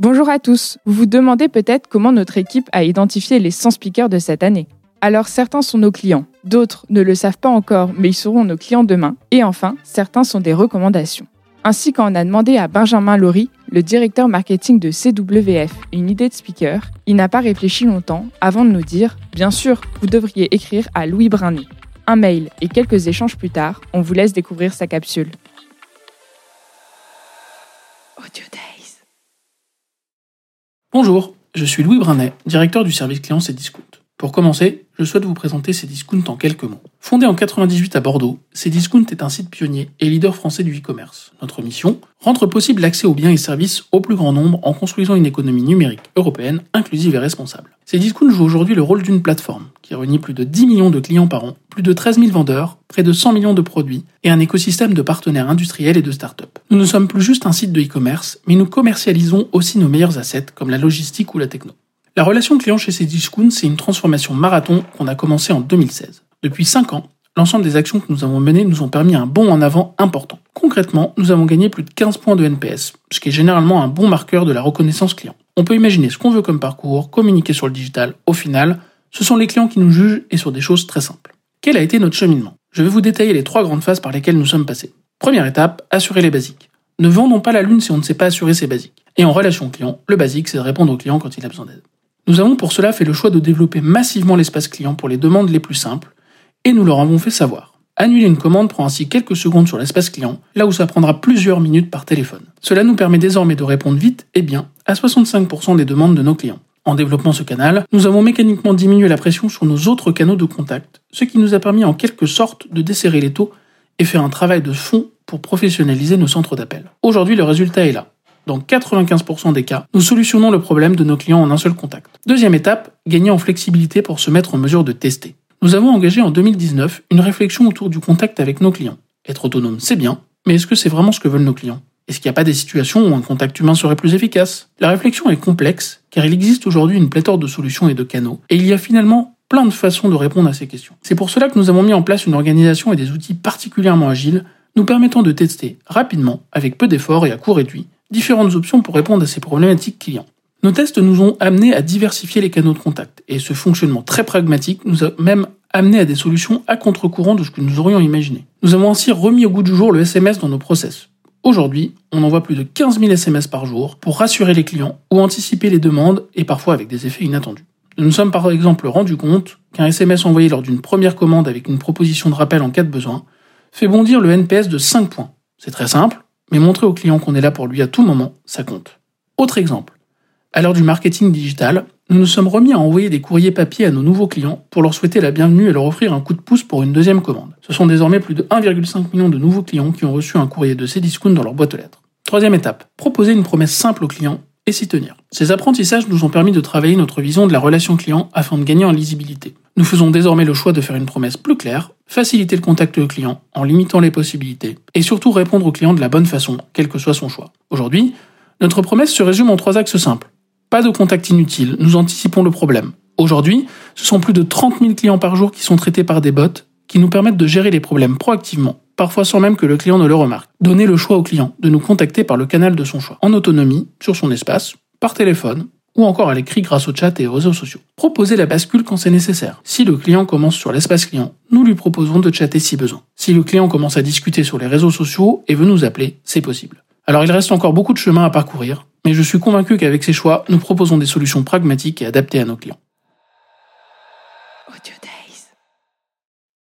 Bonjour à tous. Vous vous demandez peut-être comment notre équipe a identifié les 100 speakers de cette année. Alors certains sont nos clients, d'autres ne le savent pas encore, mais ils seront nos clients demain. Et enfin, certains sont des recommandations. Ainsi, quand on a demandé à Benjamin Laurie, le directeur marketing de CWF, une idée de speaker, il n'a pas réfléchi longtemps avant de nous dire Bien sûr, vous devriez écrire à Louis Brinet. Un mail et quelques échanges plus tard, on vous laisse découvrir sa capsule. Bonjour, je suis Louis Brinet, directeur du service client Cdiscount. Pour commencer, je souhaite vous présenter Cdiscount en quelques mots. Fondé en 98 à Bordeaux, Cdiscount est un site pionnier et leader français du e-commerce. Notre mission Rendre possible l'accès aux biens et services au plus grand nombre en construisant une économie numérique européenne inclusive et responsable. Cdiscount joue aujourd'hui le rôle d'une plateforme qui réunit plus de 10 millions de clients par an, plus de 13 000 vendeurs, près de 100 millions de produits et un écosystème de partenaires industriels et de start-up. Nous ne sommes plus juste un site de e-commerce, mais nous commercialisons aussi nos meilleurs assets comme la logistique ou la techno. La relation client chez Cdiscount, c'est une transformation marathon qu'on a commencé en 2016. Depuis 5 ans, l'ensemble des actions que nous avons menées nous ont permis un bond en avant important. Concrètement, nous avons gagné plus de 15 points de NPS, ce qui est généralement un bon marqueur de la reconnaissance client. On peut imaginer ce qu'on veut comme parcours, communiquer sur le digital, au final, ce sont les clients qui nous jugent et sur des choses très simples. Quel a été notre cheminement? Je vais vous détailler les trois grandes phases par lesquelles nous sommes passés. Première étape, assurer les basiques. Ne vendons pas la lune si on ne sait pas assurer ses basiques. Et en relation client, le basique, c'est de répondre au client quand il a besoin d'aide. Nous avons pour cela fait le choix de développer massivement l'espace client pour les demandes les plus simples, et nous leur avons fait savoir. Annuler une commande prend ainsi quelques secondes sur l'espace client, là où ça prendra plusieurs minutes par téléphone. Cela nous permet désormais de répondre vite et bien à 65% des demandes de nos clients. En développant ce canal, nous avons mécaniquement diminué la pression sur nos autres canaux de contact, ce qui nous a permis en quelque sorte de desserrer les taux et faire un travail de fond pour professionnaliser nos centres d'appel. Aujourd'hui, le résultat est là. Dans 95% des cas, nous solutionnons le problème de nos clients en un seul contact. Deuxième étape, gagner en flexibilité pour se mettre en mesure de tester. Nous avons engagé en 2019 une réflexion autour du contact avec nos clients. Être autonome, c'est bien, mais est-ce que c'est vraiment ce que veulent nos clients? Est-ce qu'il n'y a pas des situations où un contact humain serait plus efficace? La réflexion est complexe, car il existe aujourd'hui une pléthore de solutions et de canaux, et il y a finalement plein de façons de répondre à ces questions. C'est pour cela que nous avons mis en place une organisation et des outils particulièrement agiles, nous permettant de tester rapidement, avec peu d'efforts et à coût réduit, différentes options pour répondre à ces problématiques clients. Nos tests nous ont amenés à diversifier les canaux de contact, et ce fonctionnement très pragmatique nous a même amené à des solutions à contre-courant de ce que nous aurions imaginé. Nous avons ainsi remis au goût du jour le SMS dans nos process. Aujourd'hui, on envoie plus de 15 000 SMS par jour pour rassurer les clients ou anticiper les demandes et parfois avec des effets inattendus. Nous nous sommes par exemple rendu compte qu'un SMS envoyé lors d'une première commande avec une proposition de rappel en cas de besoin fait bondir le NPS de 5 points. C'est très simple, mais montrer au client qu'on est là pour lui à tout moment, ça compte. Autre exemple. À l'heure du marketing digital, nous nous sommes remis à envoyer des courriers papier à nos nouveaux clients pour leur souhaiter la bienvenue et leur offrir un coup de pouce pour une deuxième commande. Ce sont désormais plus de 1,5 million de nouveaux clients qui ont reçu un courrier de Cdiscount dans leur boîte aux lettres. Troisième étape, proposer une promesse simple aux clients et s'y tenir. Ces apprentissages nous ont permis de travailler notre vision de la relation client afin de gagner en lisibilité. Nous faisons désormais le choix de faire une promesse plus claire, faciliter le contact client en limitant les possibilités, et surtout répondre au client de la bonne façon, quel que soit son choix. Aujourd'hui, notre promesse se résume en trois axes simples. Pas de contact inutile, nous anticipons le problème. Aujourd'hui, ce sont plus de 30 000 clients par jour qui sont traités par des bots qui nous permettent de gérer les problèmes proactivement, parfois sans même que le client ne le remarque. Donner le choix au client de nous contacter par le canal de son choix, en autonomie, sur son espace, par téléphone, ou encore à l'écrit grâce au chat et aux réseaux sociaux. Proposer la bascule quand c'est nécessaire. Si le client commence sur l'espace client, nous lui proposons de chatter si besoin. Si le client commence à discuter sur les réseaux sociaux et veut nous appeler, c'est possible. Alors il reste encore beaucoup de chemin à parcourir, mais je suis convaincu qu'avec ces choix, nous proposons des solutions pragmatiques et adaptées à nos clients.